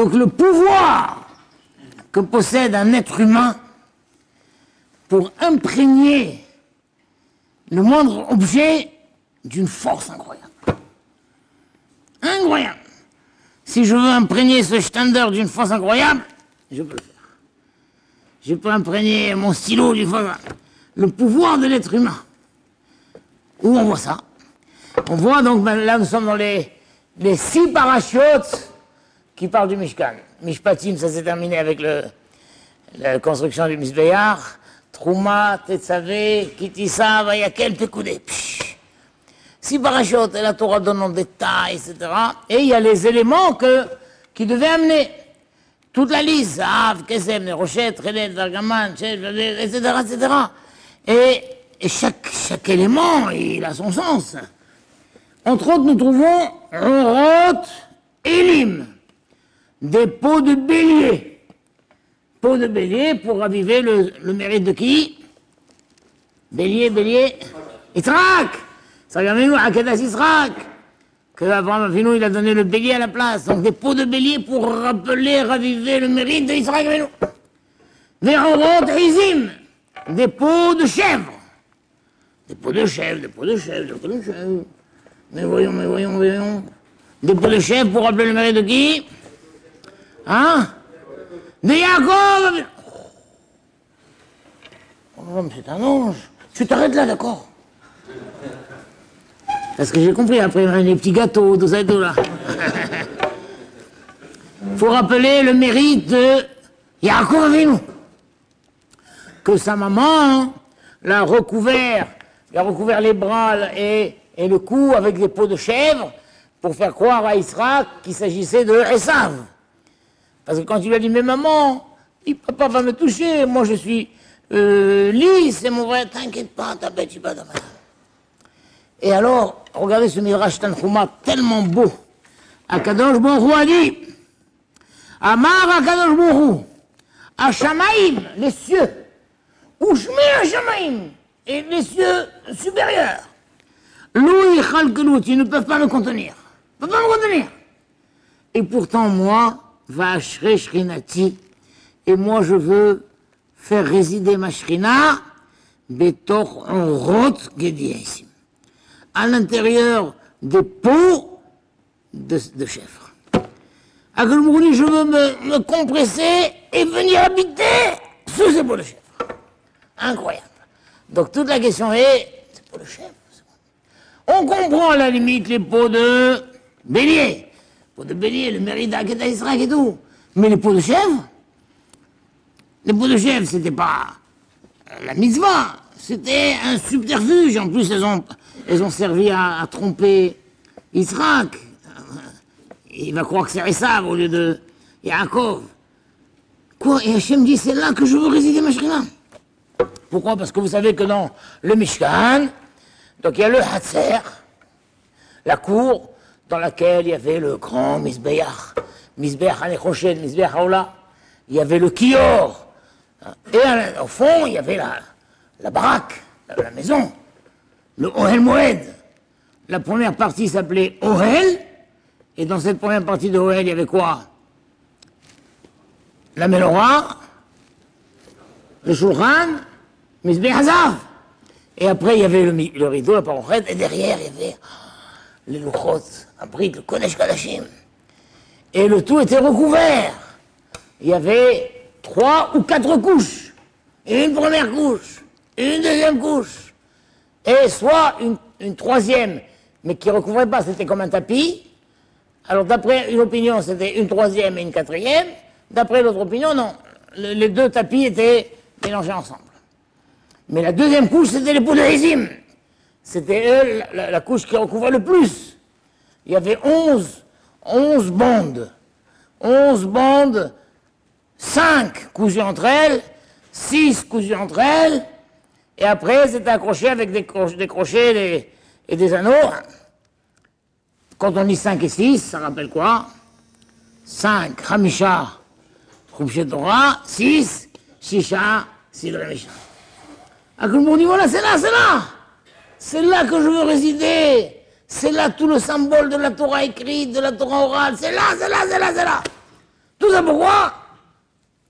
Donc le pouvoir que possède un être humain pour imprégner le moindre objet d'une force incroyable. Incroyable. Si je veux imprégner ce standard d'une force incroyable, je peux le faire. Je peux imprégner mon stylo d'une force Le pouvoir de l'être humain. Où on voit ça? On voit donc, ben, là nous sommes dans les, les six parachutes qui parlent du Mishkan. Mishpatim, ça s'est terminé avec le, la construction du Misbéar. Trouma, Tetzavé, Kitissa, Vayakel, Pekoudé. Six parachutes, et la Torah donne en détail, etc. Et il y a les éléments que, qui devaient amener. Toute la liste, Zahav, Kesem, Rochette, Relet, Vargaman, etc., etc. Et, et chaque, chaque élément, il a son sens. Entre autres, nous trouvons Rorot, Elim, des pots de bélier. Peau de bélier pour raviver le, mérite de qui? Bélier, bélier, Israq nous, Akedas Israq que Abraham Avinu, il a donné le bélier à la place. Donc des peaux de bélier pour rappeler, raviver le mérite d'Israël Avinu. Des des peaux de chèvre. Des peaux de chèvre, des peaux de chèvre, des peaux de chèvre. Mais voyons, mais voyons, voyons. Des peaux de chèvre pour rappeler le mérite de qui? Hein? Yaakov Oh, c'est un ange. Tu t'arrêtes là, d'accord Parce que j'ai compris, après, les petits gâteaux, tout ça et tout là. faut rappeler le mérite de Yaakov Avinu. Que sa maman l'a recouvert, l'a recouvert les bras et, et, le cou avec des peaux de chèvre pour faire croire à Israël qu'il s'agissait de Esav. Parce que quand il lui a dit, mais maman, papa va me toucher, moi je suis euh, lisse, c'est mon vrai, t'inquiète pas, ta bête, pas de Et alors, regardez ce Midrash Tanchuma tellement beau. Akadosh Baruch a dit, Amar Akadosh Baruch Shamaim, les cieux, Ushme Shamaim, et les cieux supérieurs. Louis Chalkelut, ils ne peuvent pas me contenir. Ils ne peuvent pas me contenir. Et pourtant, moi, Vashre Shrinati, et moi je veux faire résider ma Shrina, Betor Rot Gediasim, à l'intérieur des pots de, de chèvre. Agelmouni, je veux me, me, compresser et venir habiter sous ces pots de chèvre. Incroyable. Donc toute la question est, c'est pots de chèvre. On comprend à la limite les pots de bélier de bélier, le mérite d'Aketa Israël et tout. Mais les peaux de chèvre, les peaux de chèvre, c'était pas la mitzvah, c'était un subterfuge. En plus, elles ont, elles ont servi à, tromper Israël. Il va croire que c'est Esav au lieu de Yaakov. Quoi Et Hachem dit, c'est là que je veux résider, ma Pourquoi? Parce que vous savez que dans le Mishkan, donc il y a le Hatzer, la cour, dans laquelle il y avait le grand Misbeach, Misbeach Anechoshen, Misbeach Aola, il y avait le Kior, et au fond, il y avait la, baraque, la, maison, le Ohel Moed. La première partie s'appelait Ohel, et dans cette première partie de Ohel, il y avait quoi? La Melora, le Shulchan, Misbeach Hazav. Et après, il y avait le, rideau, la parochette, et derrière, il y avait les louchot, abritent le Kodesh Kadashim. Et le tout était recouvert. Il y avait trois ou quatre couches. Une première couche, une deuxième couche, et soit une, une troisième, mais qui ne recouvrait pas, c'était comme un tapis. Alors d'après une opinion, c'était une troisième et une quatrième. D'après l'autre opinion, non. les deux tapis étaient mélangés ensemble. Mais la deuxième couche, c'était les poudres de c'était la, la, couche qui recouvrait le plus. Il y avait 11, 11 bandes. 11 bandes, 5 cousues entre elles, 6 cousues entre elles, et après c'était accroché avec des, crochets, et des anneaux. Quand on dit 5 et 6, ça rappelle quoi? 5, Hamisha, Khubshet Torah, 6, Shisha, Sidre Misha. À tout le monde dit voilà, c'est là, c'est là c'est là que je veux résider. C'est là tout le symbole de la Torah écrite, de la Torah orale. C'est là, c'est là, c'est là, c'est là. Tout ça pourquoi?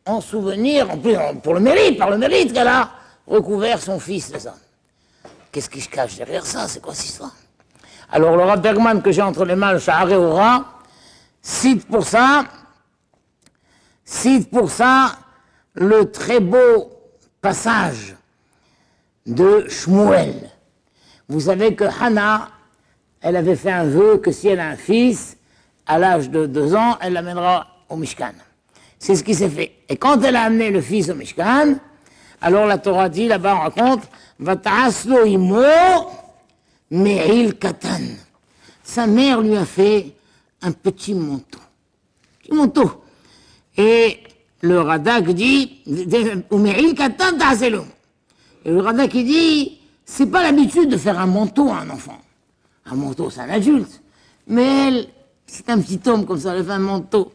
En souvenir, en plus, pour le mérite, par le mérite qu'elle a recouvert son fils de ça. Qu'est-ce qui se cache derrière ça? C'est quoi cette histoire? Alors le Rav Bergman que j'ai entre les mains, le Shahar Ora, cite pour ça, cite pour ça le très beau passage de Shmuel. Vous savez que Hannah, elle avait fait un vœu que si elle a un fils, à l'âge de deux ans, elle l'amènera au Mishkan. C'est ce qui s'est fait. Et quand elle a amené le fils au Mishkan, alors la Torah dit, là-bas on raconte, Vata'aslo imo me'il katan. Sa mère lui a fait un petit manteau. Petit manteau. Et le Radak dit, me'il katan. Et le Radak dit, c'est pas l'habitude de faire un manteau à un enfant. Un manteau, c'est un adulte. Mais elle, c'est un petit homme comme ça, elle fait un manteau.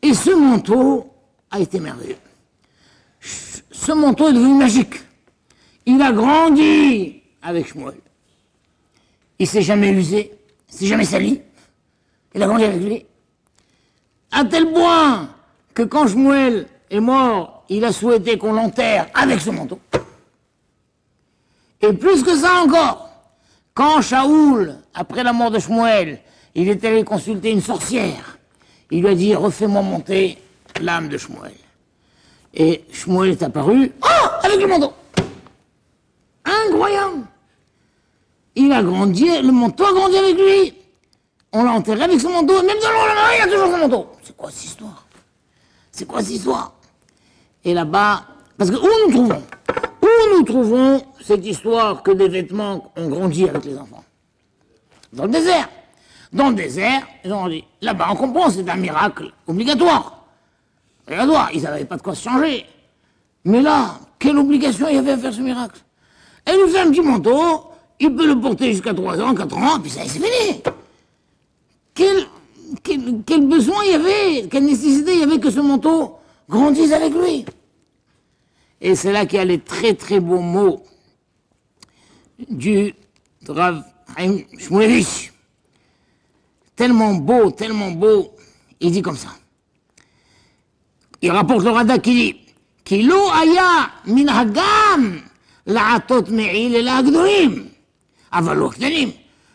Et ce manteau a été merveilleux. Ce manteau est devenu magique. Il a grandi avec Shmuel. Il s'est jamais usé, il s'est jamais sali. Il a grandi avec lui. À tel point que quand Shmuel est mort, il a souhaité qu'on l'enterre avec ce manteau. Et plus que ça encore, quand Shaoul, après la mort de Shmuel, il est allé consulter une sorcière. Il lui a dit, refais-moi monter l'âme de Shmuel. Et Shmuel est apparu, oh, avec le manteau. Incroyable. Il a grandi, le manteau a grandi avec lui. On l'a enterré avec son manteau, même dans le il a toujours son manteau. C'est quoi cette histoire? C'est quoi cette histoire? Et là-bas, parce que où nous trouvons? Où nous trouvons cette histoire que des vêtements ont grandi avec les enfants? Dans le désert. Dans le désert, ils ont dit, là-bas, on comprend, c'est un miracle obligatoire. Obligatoire, ils n'avaient pas de quoi se changer. Mais là, quelle obligation il y avait à faire ce miracle? Elle nous fait un petit manteau, il peut le porter jusqu'à 3 ans, 4 ans, puis ça, c'est fini. Quel, quel, quel, besoin il y avait, quelle nécessité il y avait que ce manteau grandisse avec lui? Et c'est là qu'il y a les très très beaux mots du Rav Haïm tellement beau, tellement beau, il dit comme ça. Il rapporte le Rada qui dit, Kilo aya min hagam la'atot me'il et la'agdorim. Avalo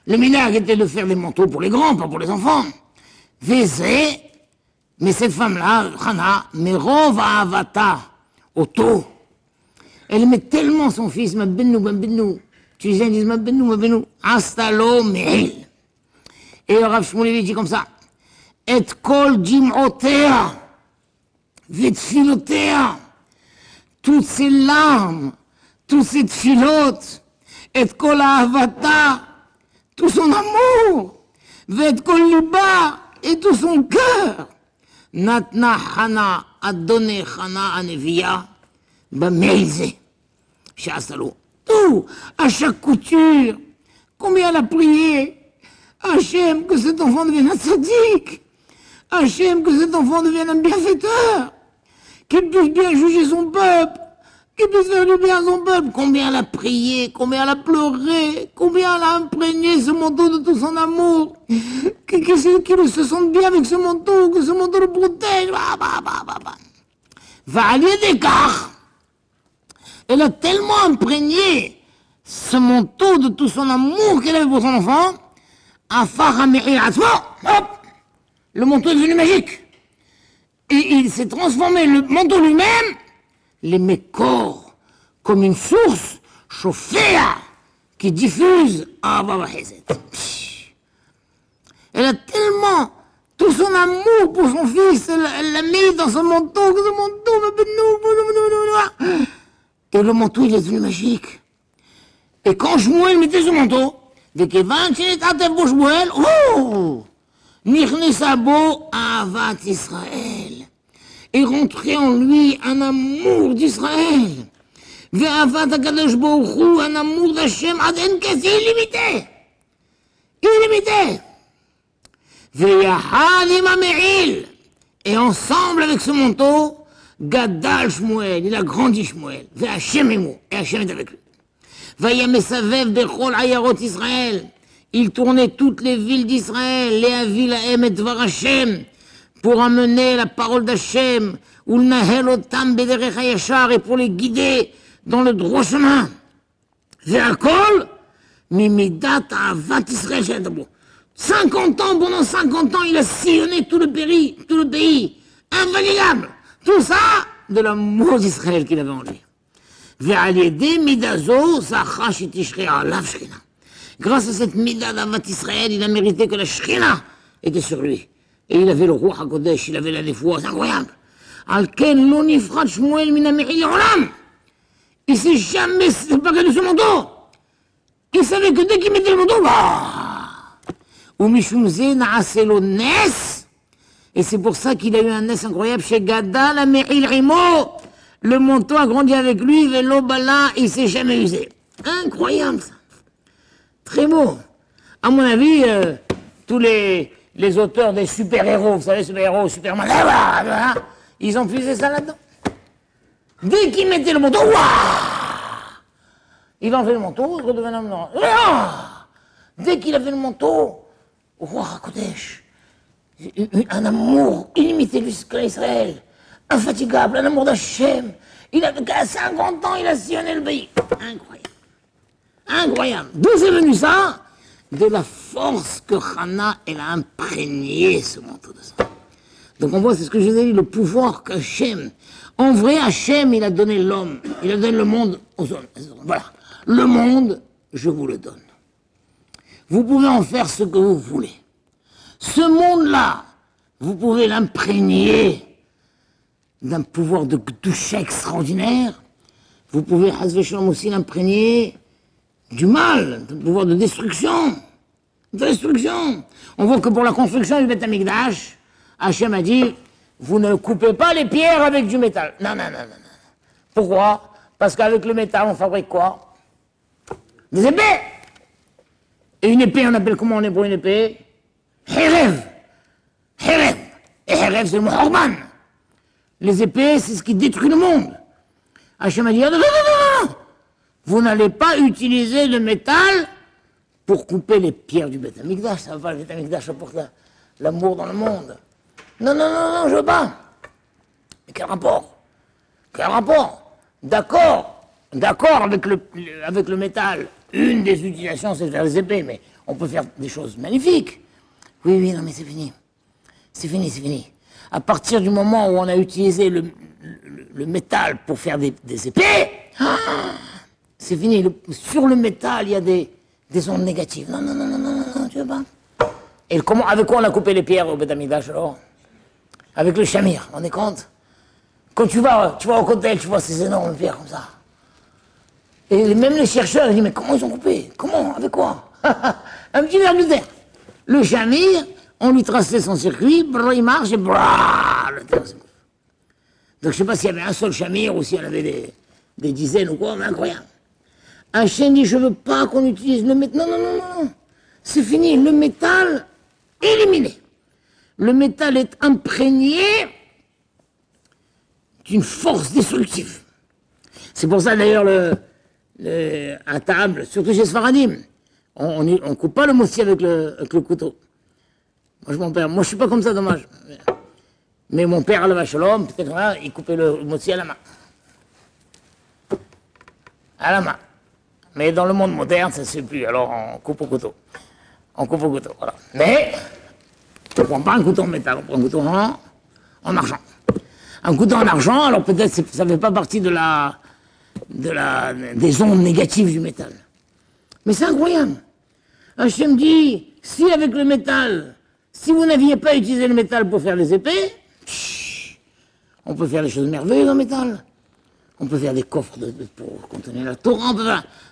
Le minag était de faire des manteaux pour les grands, pas pour les enfants. Vézé, mais cette femme-là, Hana, Merov Avata, Otto, elle aimait tellement son fils, ma benou, ma benou. Tu disais, ils disent, ma benou, ma benou. Astalo me'il. Et le Rav Shmuel dit comme ça, Et kol jim'otea, vetfilotea, toutes ces larmes, toutes ces filotes, et kol ahavata, tout son amour, vet kol liba, et tout son cœur, natna hana, a donné hana à bameize, chasalo. Tout, à chaque couture, combien elle a prié, Hachem, que cet enfant devienne un sadique. Hachem, que cet enfant devienne un bienfaiteur. Qu'il puisse bien juger son peuple. Qu'il puisse faire du bien à son peuple. Combien elle a prié, combien elle a pleuré, combien elle a imprégné ce manteau de tout son amour. Qu'il se sente bien avec ce manteau, que ce manteau le protège. Bah, bah, bah. Va aller d'écart. Elle a tellement imprégné ce manteau de tout son amour qu'elle avait pour son enfant hop, le manteau est devenu magique. Et il s'est transformé, le manteau lui-même, les met corps, comme une source chauffée qui diffuse. Ah, bah, Elle a tellement tout son amour pour son fils, elle l'a mis dans son manteau, que ce manteau, et le manteau, il est devenu magique. Et quand je me mettais ce manteau, וכיוון שנתעטף בו שמואל, oh, נכנסה בו אהבת ישראל. Et rentrait en lui un amour d'Israël. ואהבת הקדוש ברוך הוא, un amour d'Hachem עד אין קץ, illimité. illimité. ויחד עם המעיל, et ensemble avec ce manteau, Gadal Shmuel, il a grandi Shmuel, והשם עמו, et Hachem est avec lui. Israël. Il tournait toutes les villes d'Israël, les villes à Emet Varachem, pour amener la parole d'Hachem, ou le Nahel Otam et pour les guider dans le droit chemin. Véakol, Mimidat Avat Israël 50 ans, pendant 50 ans, il a sillonné tout le pays, tout le pays. Invalidable. Tout ça de l'amour d'Israël qu'il avait en lui. Grâce à cette mida d'Avat Israël, il a mérité que la Shrina était sur lui. Et il avait le roi HaKodesh, il avait la défouance c'est incroyable. Il s'est jamais séparé de ce manteau. Il savait que dès qu'il mettait le manteau, bah, Et c'est pour ça qu'il a eu un nes incroyable chez Gada, la Me'il Rimo. Le manteau a grandi avec lui, vélo bala, il s'est jamais usé. Incroyable ça. Très beau. À mon avis, euh, tous les, les auteurs des super-héros, vous savez, super-héros, Superman, hein, ils ont fusé ça là-dedans. Dès qu'il mettait le manteau, il enlevait le manteau, il redevenait un Dès qu'il avait le manteau, Roi Kodesh, un amour illimité jusqu'à Israël, infatigable, un amour d'Hachem. Il avait qu'à 50 ans, il a sillonné le pays. Incroyable. Incroyable. D'où c'est venu ça? De la force que Hana, elle a imprégné ce manteau de sang. Donc on voit, c'est ce que je vous ai dit, le pouvoir qu'Hachem. En vrai, Hachem, il a donné l'homme, il a donné le monde aux hommes. Voilà. Le monde, je vous le donne. Vous pouvez en faire ce que vous voulez. Ce monde-là, vous pouvez l'imprégner d'un pouvoir de toucher extraordinaire. Vous pouvez, aussi l'imprégner du mal, d'un pouvoir de destruction. De destruction. On voit que pour la construction du Beth Amikdash, Hachem a dit, vous ne coupez pas les pierres avec du métal. Non, non, non, non. Pourquoi? Parce qu'avec le métal, on fabrique quoi? Des épées Et une épée, on appelle comment on est pour une épée? Herev Herev Et c'est le mot Les épées, c'est ce qui détruit le monde. Hachem a dit, non, non, non, non Vous n'allez pas utiliser le métal pour couper les pierres du Beth. Ça va le Beth Amikdash apporte l'amour dans le monde. Non, non, non, non, je veux pas. Mais quel rapport Quel rapport D'accord, d'accord avec le, avec le métal. Une des utilisations, c'est de faire les épées, mais on peut faire des choses magnifiques. Oui, oui, non, mais c'est fini. C'est fini, c'est fini. À partir du moment où on a utilisé le, métal pour faire des, épées, ah, c'est fini. sur le métal, il y a des, des ondes négatives. Non, non, non, non, non, non, tu veux pas. Et comment, avec quoi on a coupé les pierres au Bédamidash alors? Avec le chamir, on est compte? Quand tu vas, tu vas au côté, tu vois ces énormes pierres comme ça. Et même les chercheurs, ils disent, mais comment ils ont coupé? Comment? Avec quoi? Un petit verre de terre. Le chamir, on lui traçait son circuit, il marche et brrr, le se Donc je sais pas s'il y avait un seul chamir ou s'il y en avait des, dizaines ou quoi, mais incroyable. Un chien dit, je veux pas qu'on utilise le métal. Non, non, non, non. C'est fini, le métal éliminé le métal est imprégné d'une force destructive. C'est pour ça d'ailleurs le, à table, surtout chez Sfaradim, on ne coupe pas le moussi avec le, couteau. Moi je, mon père, moi je suis pas comme ça, dommage. Mais mon père, le vachelom, peut-être là, il coupait le moussi à la main. À la main. Mais dans le monde moderne, ça ne se plus, alors on coupe au couteau. On coupe au couteau, voilà. Mais on ne prend pas un couteau en métal, on prend un couteau en, argent. Un couteau en argent, alors peut-être ça ne fait pas partie de la, de la, des ondes négatives du métal. Mais c'est incroyable. Me dit, si avec le métal, si vous n'aviez pas utilisé le métal pour faire les épées, on peut faire des choses merveilleuses en métal. On peut faire des coffres pour contenir la Torah,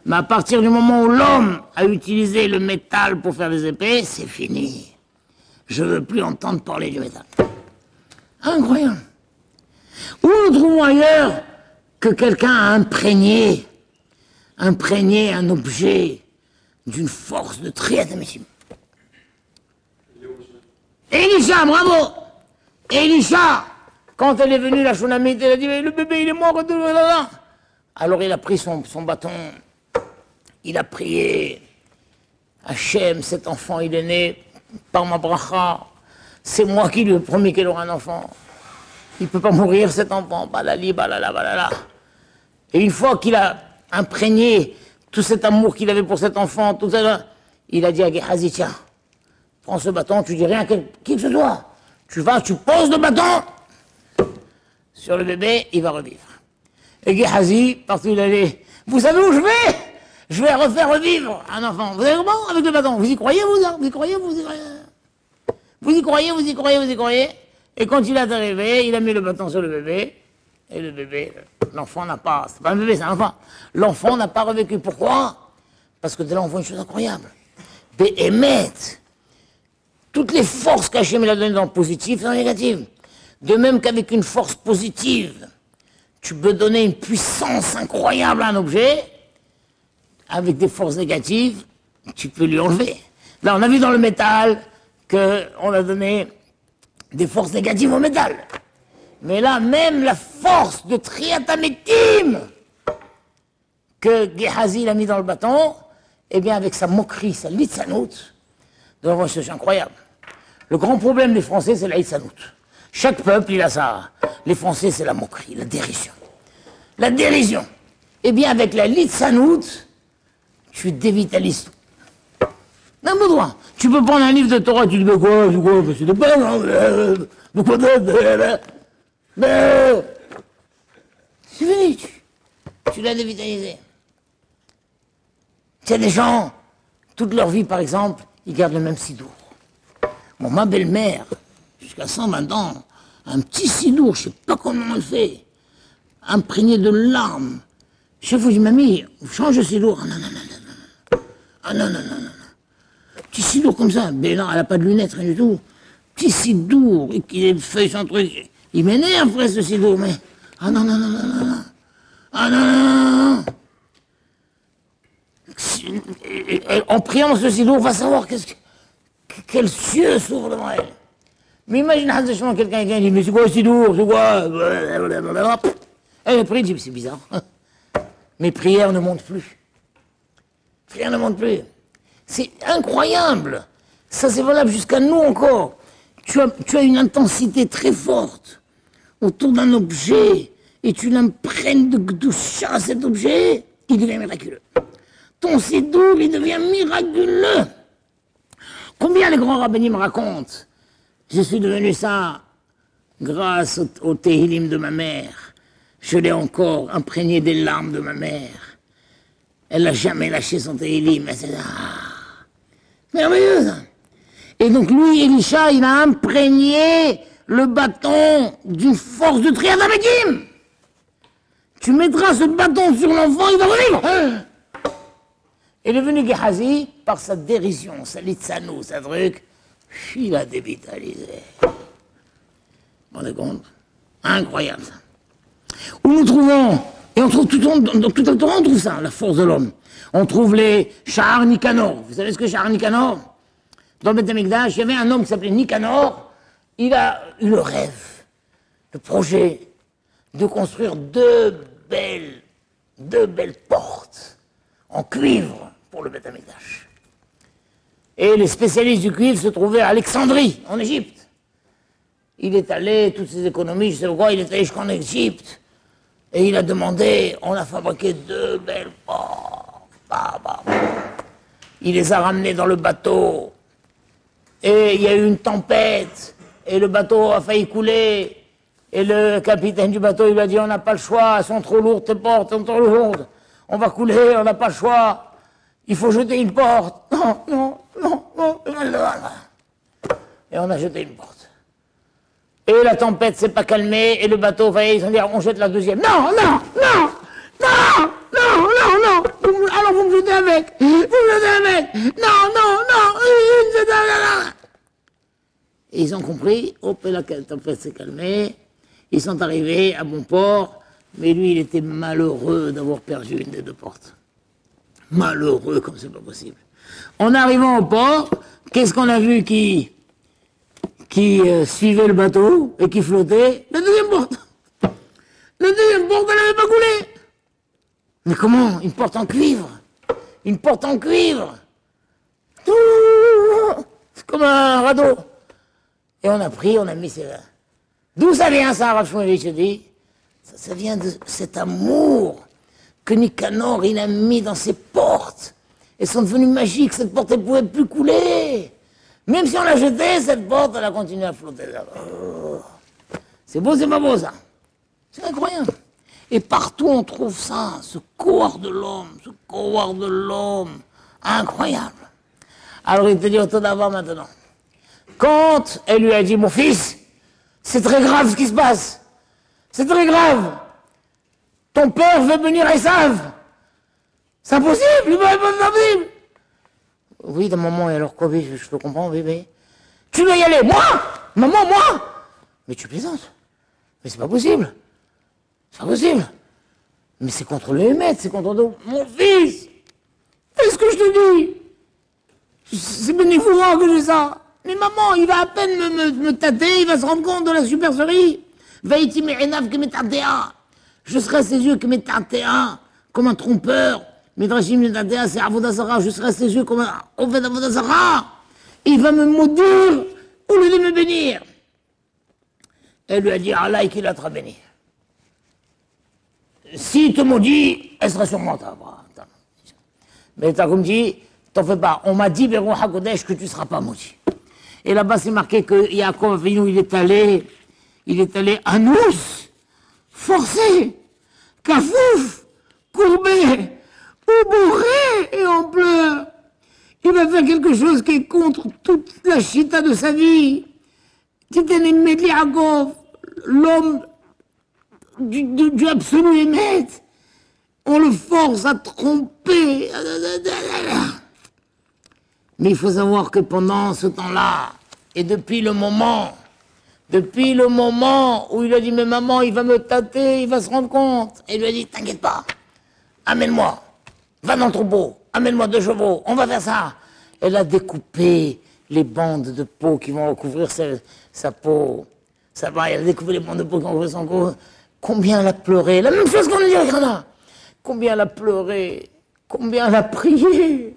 Mais à partir du moment où l'homme a utilisé le métal pour faire les épées, c'est fini. Je ne veux plus entendre parler du métal. Incroyable. Où nous trouvons ailleurs que quelqu'un a imprégné, imprégné un objet d'une force de triatamisme Elisha, bravo Elisha, quand elle est venue, la Shunamite, elle a dit, le bébé, il est mort. Alors il a pris son, son bâton, il a prié. Hachem, cet enfant, il est né par ma bracha, c'est moi qui lui ai promis qu'elle aura un enfant. Il ne peut pas mourir cet enfant, balali, balala, balala. Et une fois qu'il a imprégné tout cet amour qu'il avait pour cet enfant, tout ça, il a dit à Gehazi, tiens, prends ce bâton, tu dis rien à qui que ce soit. Tu vas, tu poses le bâton sur le bébé, il va revivre. Et Gehazi, partout où il allait, vous savez où je vais? Je vais refaire revivre un enfant. Vous savez comment Avec le bâton. Vous y croyez, vous hein? Vous y croyez, vous y croyez? Vous y croyez, vous y croyez, vous y croyez? Et quand il est arrivé, il a mis le bâton sur le bébé, et le bébé, l'enfant n'a pas, c'est pas un bébé, c'est un enfant. L'enfant n'a pas revécu. Pourquoi? Parce que de là, on voit une chose incroyable. Béhémet, toutes les forces qu'Hachem a données dans le positif et dans le négatif. De même qu'avec une force positive, tu peux donner une puissance incroyable à un objet, avec des forces négatives, tu peux lui enlever. Là, on a vu dans le métal qu'on a donné des forces négatives au métal. Mais là, même la force de triatamétime que Gehazi a mis dans le bâton, eh bien, avec sa moquerie, sa litsanout, une situation incroyable. Le grand problème des Français, c'est la litsanout. Chaque peuple, il a ça. Les Français, c'est la moquerie, la dérision. La dérision. Eh bien, avec la litsanout, tu dévitalises tout. Non, besoin. Tu peux prendre un livre de Torah, tu dis, mais quoi, c'est quoi, c'est de mais c'est fini. Tu, l'as dévitalisé. Tu des gens, toute leur vie, par exemple, ils gardent le même sidour. Bon, ma belle-mère, jusqu'à 120 ans, un petit sidour, je sais pas comment elle fait, imprégné de larmes. Chaque fois, je dis, mamie, change de sidour. Ah non, non, non, non, non. Ah non, non, non, non. Petit sidour comme ça. Mais non, elle n'a pas de lunettes, rien du tout. Petit sidour, et qui est feuilles sans truc. Il m'énerve, après ce sidour, mais. Ah non, non, non, non, non, non. Ah non, non, non, non. En priant ce sidour, on va savoir qu'est-ce cieux s'ouvre devant elle. Mais imagine, quelqu'un qui dit Mais c'est quoi le sidour C'est quoi? Elle prie, dit C'est bizarre. Mes prières ne montent plus. Prières ne montent plus. C'est incroyable. Ça, c'est valable jusqu'à nous encore. Tu as une intensité très forte autour d'un objet et tu l'imprègnes de Gdusha à cet objet, il devient miraculeux. Ton sidour, il devient miraculeux. Combien les grands rabbinim racontent Je suis devenu ça grâce au, au de ma mère. Je l'ai encore imprégné des larmes de ma mère. Elle n'a jamais lâché son Tehilim. C'est ah, merveilleux. Et donc lui, Elisha, il a imprégné le bâton d'une force de triadamédim. Tu mettras ce bâton sur l'enfant, il va revivre. Il est venu Gehazi par sa dérision, sa litsanou, sa truc. Il a dévitalisé. Vous vous compte? Incroyable ça. Où nous trouvons, et on trouve tout, dans, tout le temps, on trouve ça, la force de l'homme. On trouve les Shahar Nicanor. Vous savez ce que Shahar Nicanor Dans le Beth il y avait un homme qui s'appelait Nicanor, il a eu le rêve, le projet de construire deux belles, portes en cuivre pour le Beth Et les spécialistes du cuivre se trouvaient à Alexandrie, en Égypte. Il est allé, toutes ses économies, je sais pas quoi, il est allé jusqu'en Égypte. Et il a demandé, on a fabriqué deux belles portes. Bah, bah, bah. Il les a ramenées dans le bateau. Et il y a eu une tempête et le bateau a failli couler. Et le capitaine du bateau, il a dit, on n'a pas le choix, elles sont trop lourdes, tes portes sont trop lourdes. On va couler, on n'a pas le choix. Il faut jeter une porte. Non, non, non, non. Et on a jeté une porte. Et la tempête s'est pas calmée, et le bateau, ils ont dit, on jette la deuxième. Non, non, non, non, non, non, non. Alors vous me jetez avec. Vous me jetez avec. Non, non, non. Et ils ont compris, hop, la tempête s'est calmée, ils sont arrivés à bon port, mais lui, il était malheureux d'avoir perdu une des deux portes. Malheureux comme c'est pas possible. En arrivant au port, qu'est-ce qu'on a vu qui, qui euh, suivait le bateau et qui flottait? La deuxième porte. La deuxième porte, elle n'avait pas coulé. Mais comment? Une porte en cuivre. Une porte en cuivre. C'est comme un radeau. Et on a pris, on a mis ses... D'où ça vient ça, Rav je dis? Ça, ça vient de cet amour que Nicanor, il a mis dans ses portes. Elles sont devenues magiques, cette porte, elle ne pouvait plus couler. Même si on l'a jetée, cette porte, elle a continué à flotter. Oh. C'est beau, c'est pas beau ça. C'est incroyable. Et partout on trouve ça, ce corps de l'homme, ce corps de l'homme. Incroyable. Alors il te dit autant d'avant maintenant. Quand elle lui a dit, mon fils, c'est très grave ce qui se passe. C'est très grave. Ton père veut venir Esav. C'est impossible, il pas impossible. Oui, d'un moment, et alors quoi, je, je peux comprendre, bébé. Tu dois y aller, moi? Maman, moi? Mais tu plaisantes. Mais c'est pas possible. C'est pas possible. Mais c'est contre le Hémet, c'est contre nous. Mon fils Fais ce que je te dis C'est bénévolant que j'ai ça. Mais maman, il va à peine me, me, tâter, il va se rendre compte de la supercherie. Je serai à ses yeux que comme un trompeur. Je serai à ses yeux comme un. Il va me maudire au lieu de me bénir. Elle lui a dit, Allah, qu'il a béni. S'il te maudit, elle sera sûrement ta Mais t'as comme dit, t'en fais pas. On m'a dit, Béron Hakodesh, que tu seras pas maudit. Et là-bas, c'est marqué que Yaakov il est allé, il est allé à nous, forcé, cafouf, courbé, ou bourré et en pleurs. Il va faire quelque chose qui est contre toute la chita de sa vie. de Yaakov, l'homme du, du, du absolu. On le force à tromper. Mais il faut savoir que pendant ce temps-là, et depuis le moment, depuis le moment où il a dit, mais maman, il va me tâter, il va se rendre compte. Et il lui a dit, t'inquiète pas, amène-moi, va dans le troupeau, amène-moi deux chevaux, on va faire ça. Elle a découpé les bandes de peau qui vont recouvrir sa, peau. Ça va, elle a découpé les bandes de peau qui vont recouvrir son cou. Combien elle a pleuré, la même chose qu'on a dit Rana. Combien elle a pleuré, combien elle a prié.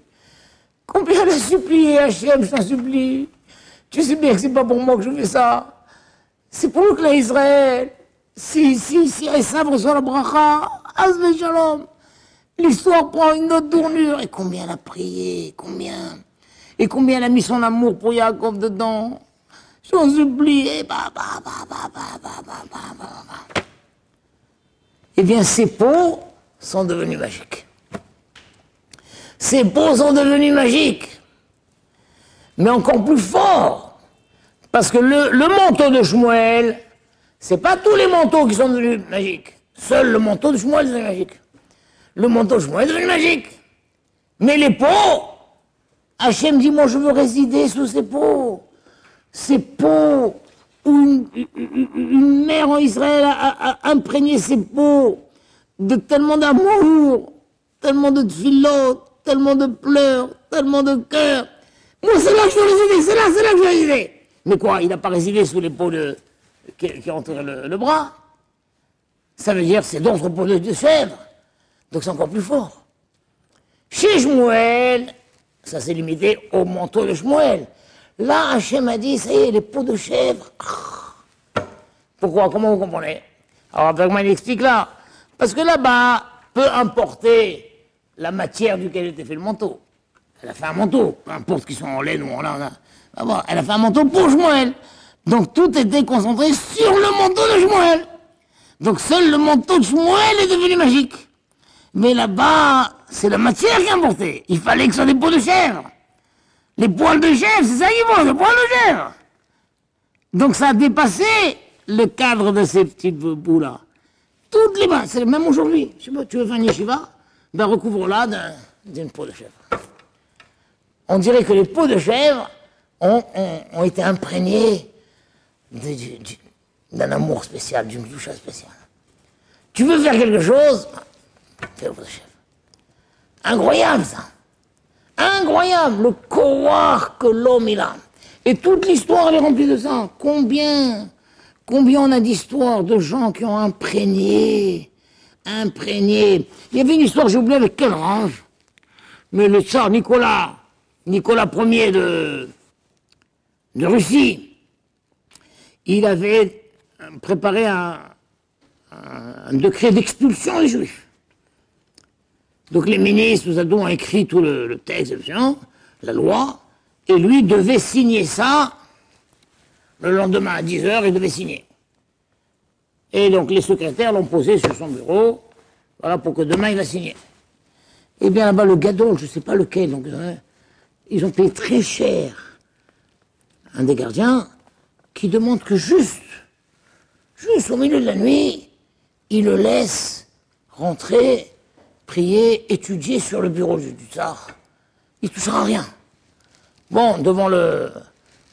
Combien elle a supplié, Hachem, je t'en supplie. Tu sais bien que c'est pas pour moi que je fais ça. C'est pour clan Israël. Si, si, si Esav reçoit la bracha, Azme Shalom. L'histoire prend une autre tournure. Et combien elle a prié, combien. Et combien elle a mis son amour pour Yaakov dedans. Je t'en supplie. Et bah, bah, bah, bah, bah, bah, bah, bah, bah, bah. Eh bien, ces peaux sont devenues magiques. Ces peaux sont devenus magiques. Mais encore plus fort. Parce que le, manteau de Shmuel, c'est pas tous les manteaux qui sont devenus magiques. Seul le manteau de Shmuel est magique. Le manteau de Shmuel est devenu magique. Mais les peaux, Hachem dit, moi je veux résider sous ces peaux. Ces peaux où une, mère en Israël a, imprégné ses peaux de tellement d'amour, tellement de filotes, tellement de pleurs, tellement de cœur. Moi, c'est là que je résider, c'est là, c'est là que je résider. Mais quoi, il n'a pas résidé sous les peaux qui, qui entouraient le, bras? Ça veut dire c'est d'autres peaux de, chèvre. Donc c'est encore plus fort. Chez Shmuel, ça s'est limité au manteau de Shmuel. Là, Hachem a dit, ça y est, les peaux de chèvre. Pourquoi? Comment vous comprenez? Alors, il explique là. Parce que là-bas, peu importer la matière duquel était fait le manteau. Elle a fait un manteau, peu importe qu'ils sont en laine ou en lin. Elle a fait un manteau pour Shmuel. Donc tout était concentré sur le manteau de Shmuel. Donc seul le manteau de Shmuel est devenu magique. Mais là-bas, c'est la matière qui importait. Il fallait que ce soit des peaux de chèvre. Les poils de chèvre, c'est ça qu'il faut, les poils de chèvre. Donc ça a dépassé le cadre de ces petites bouts-là. Toutes les mains, c'est même aujourd'hui. Je sais pas, tu veux faire une yeshiva? Ben, recouvre-la d'une peau de chèvre. On dirait que les peaux de chèvre ont, été imprégnées d'un amour spécial, d'une douche spéciale. Tu veux faire quelque chose? Fais peau de chèvre. Incroyable ça. Incroyable le courroir que l'homme il a. Et toute l'histoire est remplie de ça. Combien, combien on a d'histoires de gens qui ont imprégné imprégné. Il y avait une histoire, j'ai oublié avec quel range, mais le tsar Nicolas, Nicolas Ier de, de Russie, il avait préparé un, un décret d'expulsion des Juifs. Donc les ministres, nous avons écrit tout le, texte, la loi, et lui devait signer ça le lendemain à 10h, il devait signer. Et donc les secrétaires l'ont posé sur son bureau, voilà, pour que demain il va signer. Eh bien là-bas, le gadol, je ne sais pas lequel, hein, ils ont payé très cher un des gardiens qui demande que juste, juste au milieu de la nuit, il le laisse rentrer, prier, étudier sur le bureau du, tsar. Il ne touchera rien. Bon, devant le,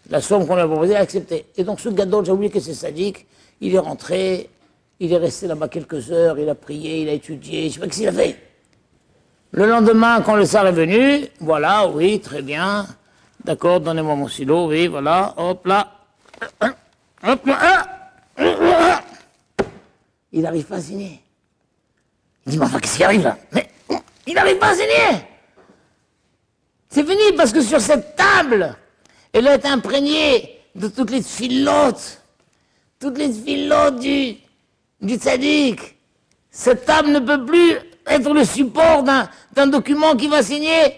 la somme qu'on lui a proposée, il a accepté. Et donc ce gadol, j'ai oublié que c'est sadique, il est rentré, il est resté là-bas quelques heures, il a prié, il a étudié, je sais pas ce qu'il a fait. Le lendemain, quand le tsar est venu, voilà, oui, très bien, d'accord, donnez-moi mon silo, oui, voilà, hop là, hop là, il n'arrive pas à signer. Il dit, mais qu'est-ce qui arrive là? Mais il n'arrive pas à signer! C'est fini, parce que sur cette table, elle est imprégnée de toutes les filotes, toutes les filotes du, du tzaddik. Cette table ne peut plus être le support d'un document qui va signer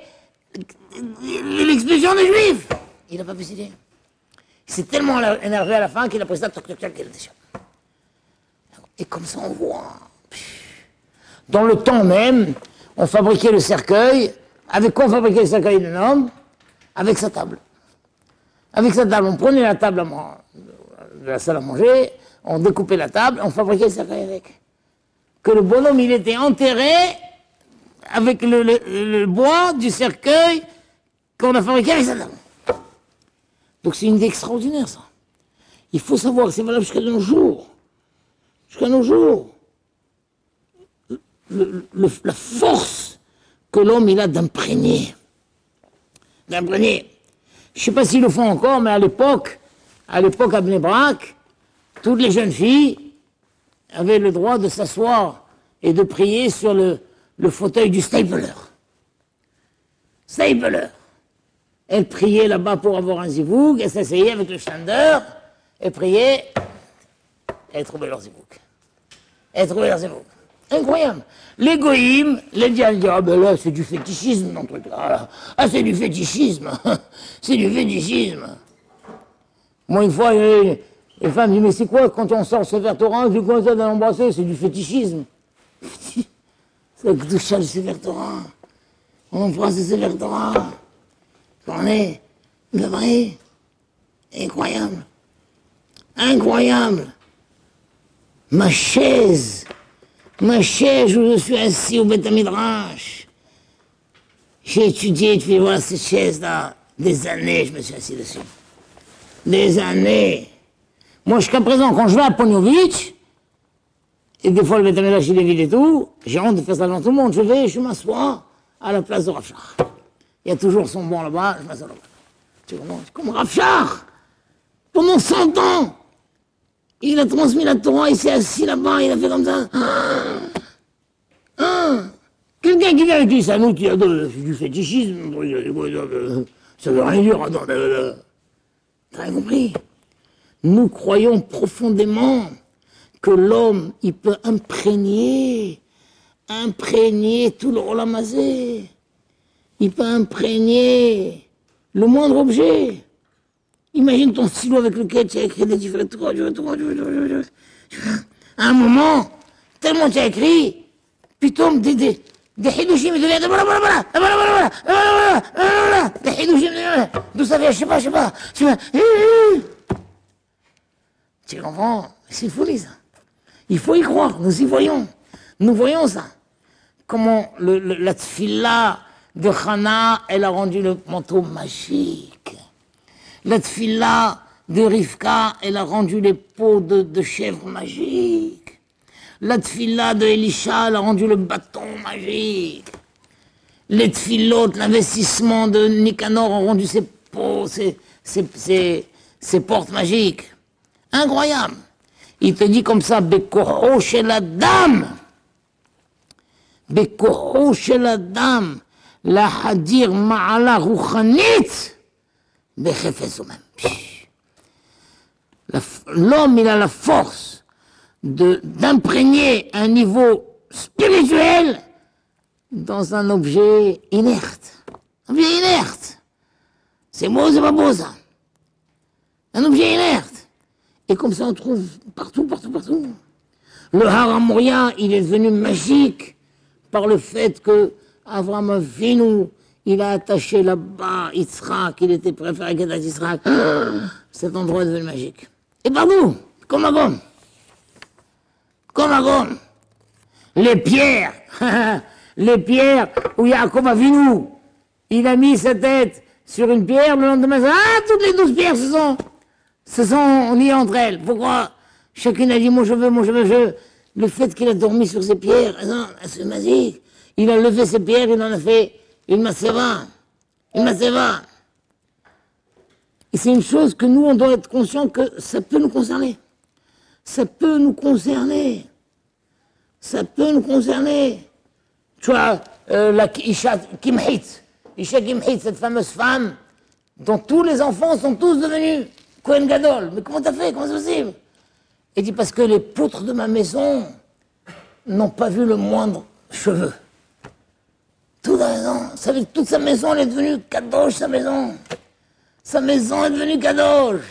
l'expulsion des Juifs. Il n'a pas pu signer. Il s'est tellement énervé à la fin qu'il a pris ça, Et comme ça, on voit. Dans le temps même, on fabriquait le cercueil. Avec quoi on fabriquait le cercueil d'un homme Avec sa table. Avec sa table, on prenait la table de la salle à manger, on découpait la table, on fabriquait le cercueil avec. Que le bonhomme, il était enterré avec le, bois du cercueil qu'on a fabriqué table. Donc c'est une idée extraordinaire, ça. Il faut savoir que c'est valable jusqu'à nos jours. Jusqu'à nos jours. la force que l'homme il a d'imprégner. D'imprégner. Je ne sais pas s'ils le font encore, mais à l'époque, à l'époque à toutes les jeunes filles avaient le droit de s'asseoir et de prier sur le, fauteuil du stapler. Stapler. Elles priaient là-bas pour avoir un zivouk, elles s'asseyaient avec le chander, et priaient, elles trouvaient leur zivouk. Elles trouvaient leur zivouk. Incroyable. Les les diables ah ben là, c'est du fétichisme, non, truc là. Ah, c'est du fétichisme. c'est du fétichisme. Moi, une fois, les, femmes disent, mais c'est quoi quand on sort ce verre Torah, je quoi ça l'embrasser C'est du fétichisme. c'est que touche le sévère Torah. On embrasse le sévère Torah. On est le vrai. Incroyable. Incroyable. Ma chaise Ma chaise où je suis assis au Beth. J'ai étudié, tu voir cette chaise-là. Des années, je me suis assis dessus. Des années. Moi, jusqu'à présent, quand je vais à Pognovitch, et des fois le Midrash il est vide et tout, j'ai honte de faire ça devant tout le monde. Je vais, je m'assois à la place de Rafshar. Il y a toujours son banc là-bas, je m'assois là-bas. Tu comprends? Comme Rafshar Pendant 100 ans il a transmis la Torah, il s'est assis là-bas, il a fait comme ça. Ah, Quelqu'un qui vient avec lui, ça nous, qui du fétichisme, ça veut rien dire. T'as compris? Nous croyons profondément que l'homme, il peut imprégner, imprégner tout le rolamazé. Il peut imprégner le moindre objet. Imagine ton stylo avec lequel tu as écrit des différents À un moment, tellement tu as écrit, tombe des, des, des hidushim hidushim d'où ça vient, je sais pas, je sais pas, je sais pas. Tu comprends? C'est folie ça. Il faut y croire, nous y voyons. Nous voyons ça. Comment la tfila de Hana, elle a rendu le manteau magique. La tfila de Rivka, elle a rendu les peaux de, chèvre magiques. La tfila de Elisha, elle a rendu le bâton magique. Les tfilotes, l'investissement de Nicanor ont rendu ses peaux, ses, ses, portes magiques. Incroyable. Il te dit comme ça, Bekoho chez la dame. Bekoho chez la dame. La hadir ma'ala ruchanit. L'homme, il a la force d'imprégner un niveau spirituel dans un objet inerte. Un objet inerte. C'est beau, c'est pas beau ça. Un objet inerte. Et comme ça, on trouve partout, partout, partout. Le Haram Moria, il est devenu magique par le fait que Avram Avinu, il a attaché là-bas Yitzhak, il était préféré à Yitzhak. Cet endroit est devenu magique. Et partout, comme à gomme. Comme à gomme. Les pierres, les pierres où Yaakov Avinu, il a mis sa tête sur une pierre, le lendemain, ah, toutes les douze pierres se sont, se sont liées entre elles. Pourquoi Chacune a dit, moi je veux, moi je. Le fait qu'il a dormi sur ses pierres, non, c'est magique. Il a levé ses pierres, il en a fait une macéva. Une macéva. Et c'est une chose que nous, on doit être conscient que ça peut nous concerner. Ça peut nous concerner. Ça peut nous concerner. Tu vois, euh, la Isha Kimhit. Isha cette fameuse femme dont tous les enfants sont tous devenus Kohen Gadol. Mais comment t'as fait? Comment c'est possible? Il dit parce que les poutres de ma maison n'ont pas vu le moindre cheveu. Tout a raison. Ça veut toute sa maison, elle est devenue kadosh, sa maison. Sa maison est devenue kadosh.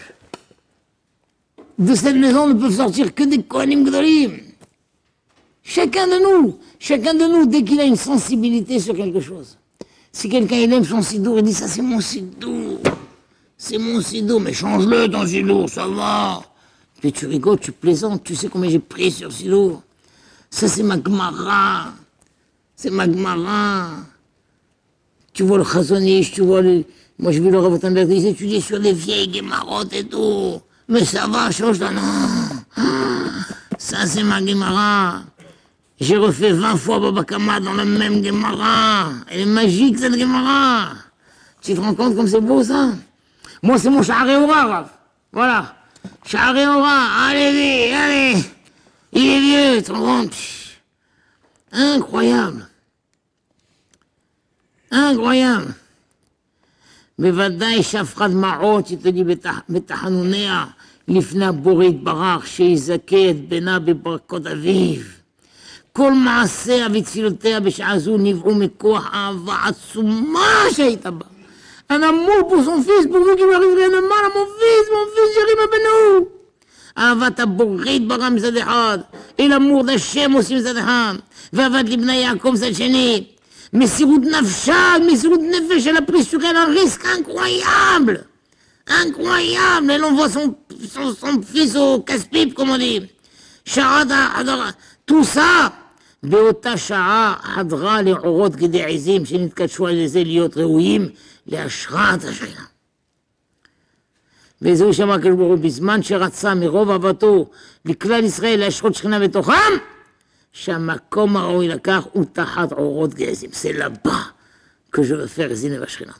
De cette maison ne peuvent sortir que des Kohanim Gdolim. Chacun de nous, chacun de nous, dès qu'il a une sensibilité sur quelque chose. Si quelqu'un aime son sidour, il dit ça c'est mon sidour. C'est mon sidour, mais change-le ton sidour, ça va. Puis tu rigoles, tu plaisantes, tu sais combien j'ai pris sur sidour. Ça c'est ma gmara. C'est Magmara. Tu vois le Chazonish, tu vois le... Moi, je vu le Ravotenberg, ils étudient sur des vieilles guémarottes et tout. Mais ça va, change de nom. Ça, c'est ma Gemara. J'ai refait 20 fois Babakama dans la même Gemara. Elle est magique, cette Gemara. Tu te rends compte comme c'est beau, ça? Moi, c'est mon Shahareora, Rav. Voilà. Shahareora, allez, allez. Il est vieux, tu compte Incroyable. Incroyable. בוודאי שהפכה דמעות, שתדעי בתחנוניה לפני הבורא יתברך, שיזכה את בנה בברכות אביו. כל מעשיה ותפילותיה בשעה זו נבעו מכוח אהבה עצומה שהייתה בה. Un amour pour son fils, pour vous qui m'arriverez un mal à mon fils, mon fils Jérim Abenou. אהבת הבורא יתברך מצד אחד, et l'amour d'Hachem aussi מצד אחד. ואהבת לבני יעקב מצד שני. מסירות נפשה, מסירות נפש, elle a pris sur elle un risque incroyable. Incroyable. Elle envoie son, son, son fils au casse-pipe, comme on dit. tout ça, באותה שעה חדרה לעורות גדי עזים שנתקדשו על ידי להיות ראויים להשראת השכינה. וזהו שם הקדוש ברוך הוא בזמן שרצה מרוב אהבתו לכלל ישראל להשרות שכינה בתוכם, שהמקום הראוי לכך הוא תחת עורות גזים. זה לבא כשזה faire זינה בשכינה.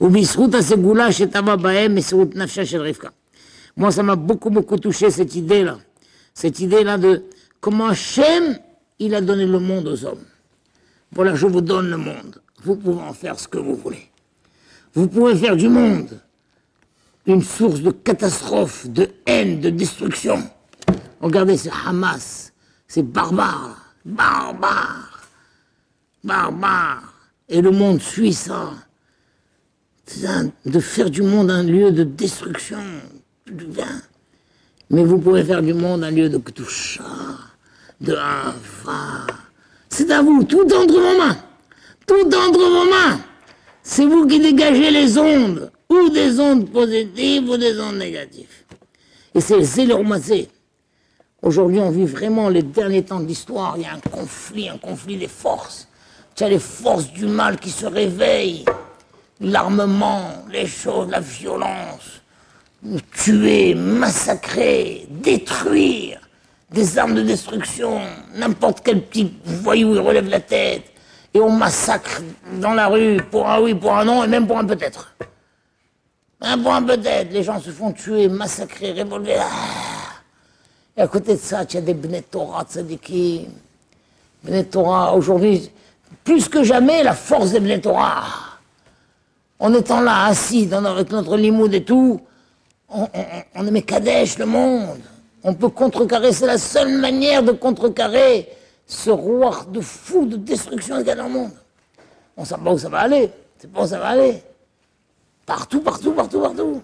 ובזכות הסגולה שטבע בהם מסירות נפשה של רבקה. Moi, ça m'a beaucoup, beaucoup touché cette idée-là. Cette idée-là de comment Hachem, il a donné. Vous pouvez en faire ce que vous voulez. Vous pouvez faire du monde une source de catastrophe, de haine, de destruction. Regardez ce Hamas, c'est barbare, barbare, barbare. Et le monde suit ça. de faire du monde un lieu de destruction. Mais vous pouvez faire du monde un lieu de Ktusha, de Hava. C'est à vous, tout entre vos mains. Tout vos mains. C'est vous qui dégagez les ondes, ou des ondes positives ou des ondes négatives. Et c'est le Aujourd'hui, on vit vraiment les derniers temps de l'histoire. Il y a un conflit, un conflit des forces. Tu as les forces du mal qui se réveillent. L'armement, les choses, la violence. Tuer, massacrer, détruire. Des armes de destruction. N'importe quel petit voyou, il relève la tête. Et on massacre dans la rue pour un oui, pour un non, et même pour un peut-être. Un point peut-être, les gens se font tuer, massacrer, révolver. Et à côté de ça, tu as des Bnei Torah tzadikim. Bnei Torah, aujourd'hui, plus que jamais, la force des Bnei. En étant là, assis dans, avec notre limoud et tout, on, on, on Kadesh, le monde. On peut contrecarrer, c'est la seule manière de contrecarrer ce roi de fou, de destruction qu'il y a dans le monde. On ne sait pas où ça va aller. C'est pas où ça va aller. Partout, partout, partout, partout.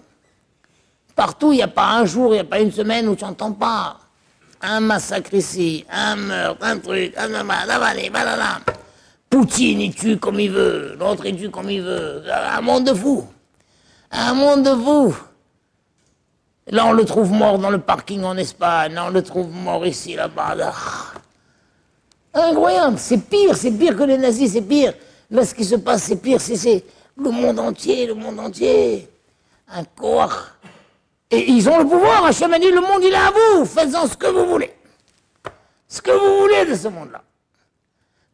Partout, il n'y a pas un jour, il n'y a pas une semaine où tu n'entends pas un massacre ici, un meurtre, un truc, un blablabla. Poutine, il tue comme il veut, l'autre, il tue comme il veut. Un monde de fous. Un monde de fous. Là, on le trouve mort dans le parking en Espagne. Là, on le trouve mort ici, là-bas. Incroyable. C'est pire, c'est pire que les nazis, c'est pire. Là, ce qui se passe, c'est pire. C'est le monde entier, le monde entier. Un corps. Et ils ont le pouvoir. Hachem a dit, le monde, il est à vous. Faites-en ce que vous voulez. Ce que vous voulez de ce monde-là.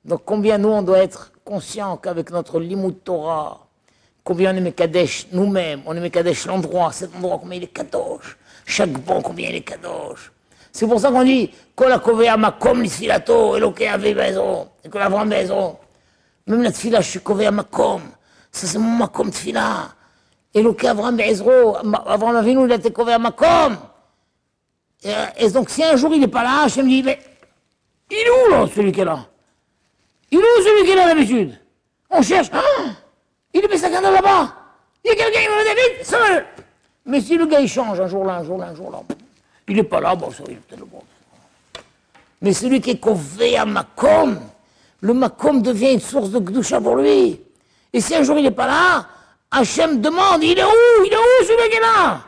Donc, combien nous, on doit être conscients qu'avec notre limut Torah, combien on est Mekadesh nous-mêmes, on est Mekadesh l'endroit, cet endroit, combien il est Kadosh. Chaque bon, combien il est Kadosh. C'est pour ça qu'on dit, ma ave bezo, et que la bezo. Même la tfila, je suis kové makom. Ça, c'est mon makom tfila. Eloke Avram Bezro, Avram Avinu, il a été kové makom. Et, et, donc, si un jour il n'est pas là, je me dis, mais il est où, là, celui qui est là? Il est où, celui qui est là, d'habitude? On cherche. Ah il est Bessakana là-bas. Il y a quelqu'un qui me dit vite, seul. Mais si le gars il change un jour là, un jour là, un jour là, il n'est pas là, bon, ça, il est peut-être bon. Mais celui qui est convé à Makom, le Makom devient une source de Gdusha pour lui. Et si un jour il n'est pas là, Hachem demande, il est où? Il est où celui qui est là?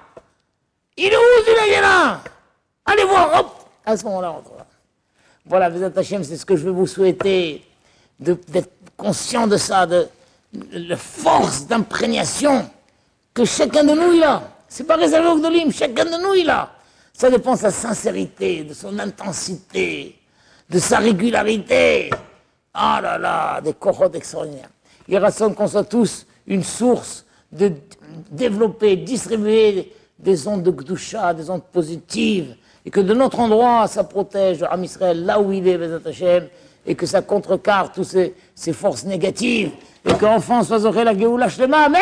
Il est où celui qui est là? Allez voir, hop À ce moment-là, on va. Voilà, vous êtes Hachem, c'est ce que je veux vous souhaiter, d'être conscient de ça, de, la force d'imprégnation que chacun de nous il a. C'est pas réservé au Gdolim, chacun de nous il a. Ça dépend de sa sincérité, de son intensité, de sa régularité. Ah là là, des corottes extraordinaires. Il rassemble qu'on soit tous une source de développer, distribuer des ondes de Gdusha, des ondes positives, et que de notre endroit, ça protège Am Israël là où il est, Hashem, et que ça contrecarre toutes ces, ces forces négatives et qu'enfant soit la Géoula Shlema, Amen!